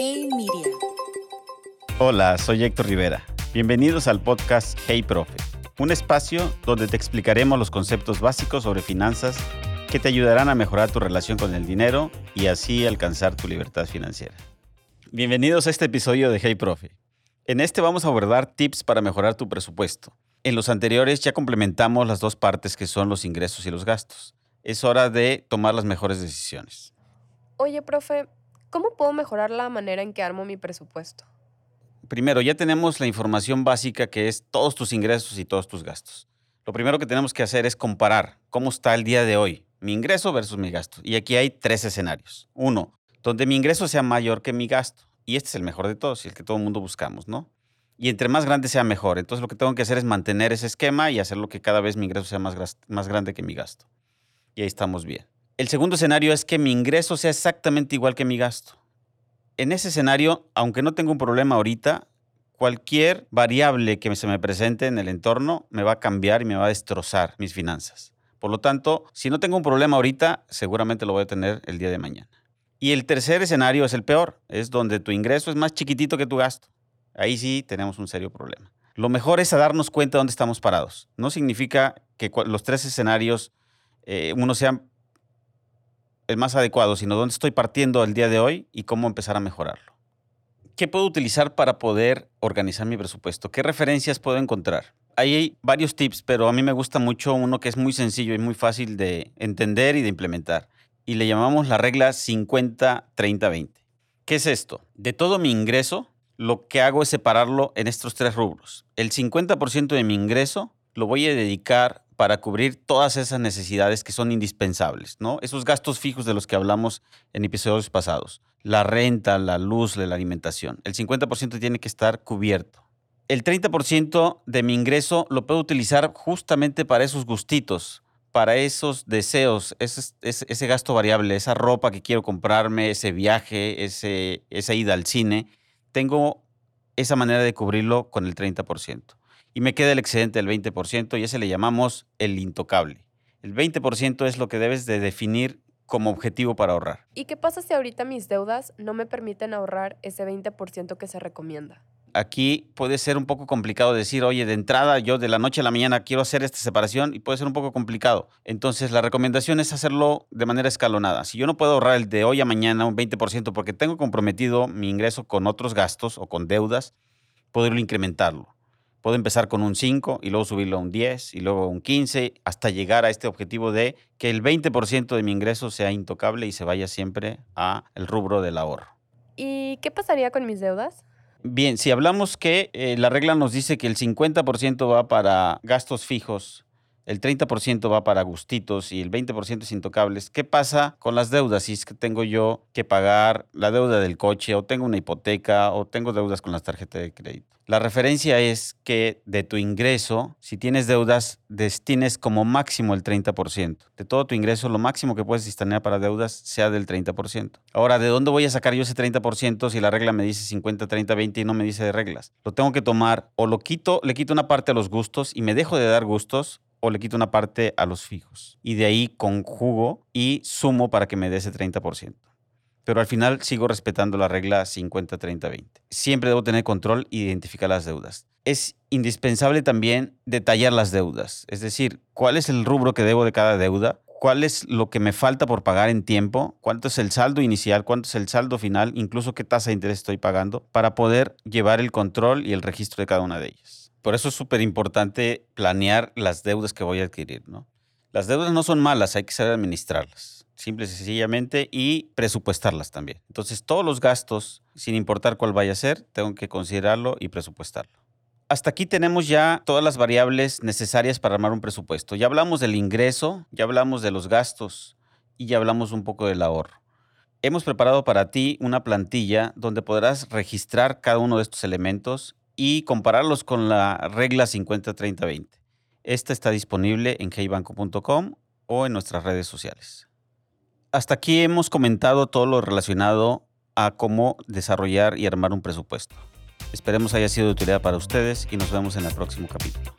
Hey Media. Hola, soy Héctor Rivera. Bienvenidos al podcast Hey Profe, un espacio donde te explicaremos los conceptos básicos sobre finanzas que te ayudarán a mejorar tu relación con el dinero y así alcanzar tu libertad financiera. Bienvenidos a este episodio de Hey Profe. En este vamos a abordar tips para mejorar tu presupuesto. En los anteriores ya complementamos las dos partes que son los ingresos y los gastos. Es hora de tomar las mejores decisiones. Oye, profe, ¿cómo puedo mejorar la manera en que armo mi presupuesto? Primero, ya tenemos la información básica que es todos tus ingresos y todos tus gastos. Lo primero que tenemos que hacer es comparar cómo está el día de hoy, mi ingreso versus mi gasto. Y aquí hay tres escenarios. Uno, donde mi ingreso sea mayor que mi gasto. Y este es el mejor de todos y el que todo el mundo buscamos, ¿no? Y entre más grande sea mejor. Entonces lo que tengo que hacer es mantener ese esquema y hacerlo que cada vez mi ingreso sea más, más grande que mi gasto. Y ahí estamos bien. El segundo escenario es que mi ingreso sea exactamente igual que mi gasto. En ese escenario, aunque no tengo un problema ahorita, cualquier variable que se me presente en el entorno me va a cambiar y me va a destrozar mis finanzas. Por lo tanto, si no tengo un problema ahorita, seguramente lo voy a tener el día de mañana. Y el tercer escenario es el peor, es donde tu ingreso es más chiquitito que tu gasto. Ahí sí tenemos un serio problema. Lo mejor es darnos cuenta de dónde estamos parados. No significa que los tres escenarios, eh, uno sea el más adecuado, sino dónde estoy partiendo el día de hoy y cómo empezar a mejorarlo. ¿Qué puedo utilizar para poder organizar mi presupuesto? ¿Qué referencias puedo encontrar? Hay varios tips, pero a mí me gusta mucho uno que es muy sencillo y muy fácil de entender y de implementar. Y le llamamos la regla 50-30-20. ¿Qué es esto? De todo mi ingreso, lo que hago es separarlo en estos tres rubros. El 50% de mi ingreso lo voy a dedicar para cubrir todas esas necesidades que son indispensables, ¿no? Esos gastos fijos de los que hablamos en episodios pasados. La renta, la luz, la alimentación. El 50% tiene que estar cubierto. El 30% de mi ingreso lo puedo utilizar justamente para esos gustitos, para esos deseos, ese, gasto variable, esa ropa que quiero comprarme, ese viaje, esa ida al cine tengo esa manera de cubrirlo con el 30%. Y me queda el excedente del 20% y ese le llamamos el intocable. El 20% es lo que debes de definir como objetivo para ahorrar. ¿Y qué pasa si ahorita mis deudas no me permiten ahorrar ese 20% que se recomienda? aquí puede ser un poco complicado decir, oye, de entrada yo de la noche a la mañana quiero hacer esta separación y puede ser un poco complicado. Entonces la recomendación es hacerlo de manera escalonada. Si yo no puedo ahorrar el de hoy a mañana un 20% porque tengo comprometido mi ingreso con otros gastos o con deudas, puedo incrementarlo. Puedo empezar con un 5 y luego subirlo a un 10 y luego a un 15 hasta llegar a este objetivo de que el 20% de mi ingreso sea intocable y se vaya siempre a el rubro del ahorro. ¿Y qué pasaría con mis deudas? Bien, si hablamos que eh, la regla nos dice que el 50% va para gastos fijos, el 30% va para gustitos y el 20% es intocables, ¿qué pasa con las deudas? Si es que tengo yo que pagar la deuda del coche o tengo una hipoteca o tengo deudas con las tarjetas de crédito. La referencia es que de tu ingreso, si tienes deudas, destines como máximo el 30%. De todo tu ingreso, lo máximo que puedes destinar para deudas sea del 30%. Ahora, ¿de dónde voy a sacar yo ese 30% si la regla me dice 50, 30, 20 y no me dice de reglas? Lo tengo que tomar o lo quito, le quito una parte a los gustos y me dejo de dar gustos o le quito una parte a los fijos. Y de ahí conjugo y sumo para que me dé ese 30% pero al final sigo respetando la regla 50-30-20. Siempre debo tener control e identificar las deudas. Es indispensable también detallar las deudas, es decir, cuál es el rubro que debo de cada deuda, cuál es lo que me falta por pagar en tiempo, cuánto es el saldo inicial, cuánto es el saldo final, incluso qué tasa de interés estoy pagando, para poder llevar el control y el registro de cada una de ellas. Por eso es súper importante planear las deudas que voy a adquirir. ¿no? Las deudas no son malas, hay que saber administrarlas simple y sencillamente, y presupuestarlas también. Entonces, todos los gastos, sin importar cuál vaya a ser, tengo que considerarlo y presupuestarlo. Hasta aquí tenemos ya todas las variables necesarias para armar un presupuesto. Ya hablamos del ingreso, ya hablamos de los gastos y ya hablamos un poco del ahorro. Hemos preparado para ti una plantilla donde podrás registrar cada uno de estos elementos y compararlos con la regla 50-30-20. Esta está disponible en heybanco.com o en nuestras redes sociales hasta aquí hemos comentado todo lo relacionado a cómo desarrollar y armar un presupuesto. Esperemos haya sido de utilidad para ustedes y nos vemos en el próximo capítulo.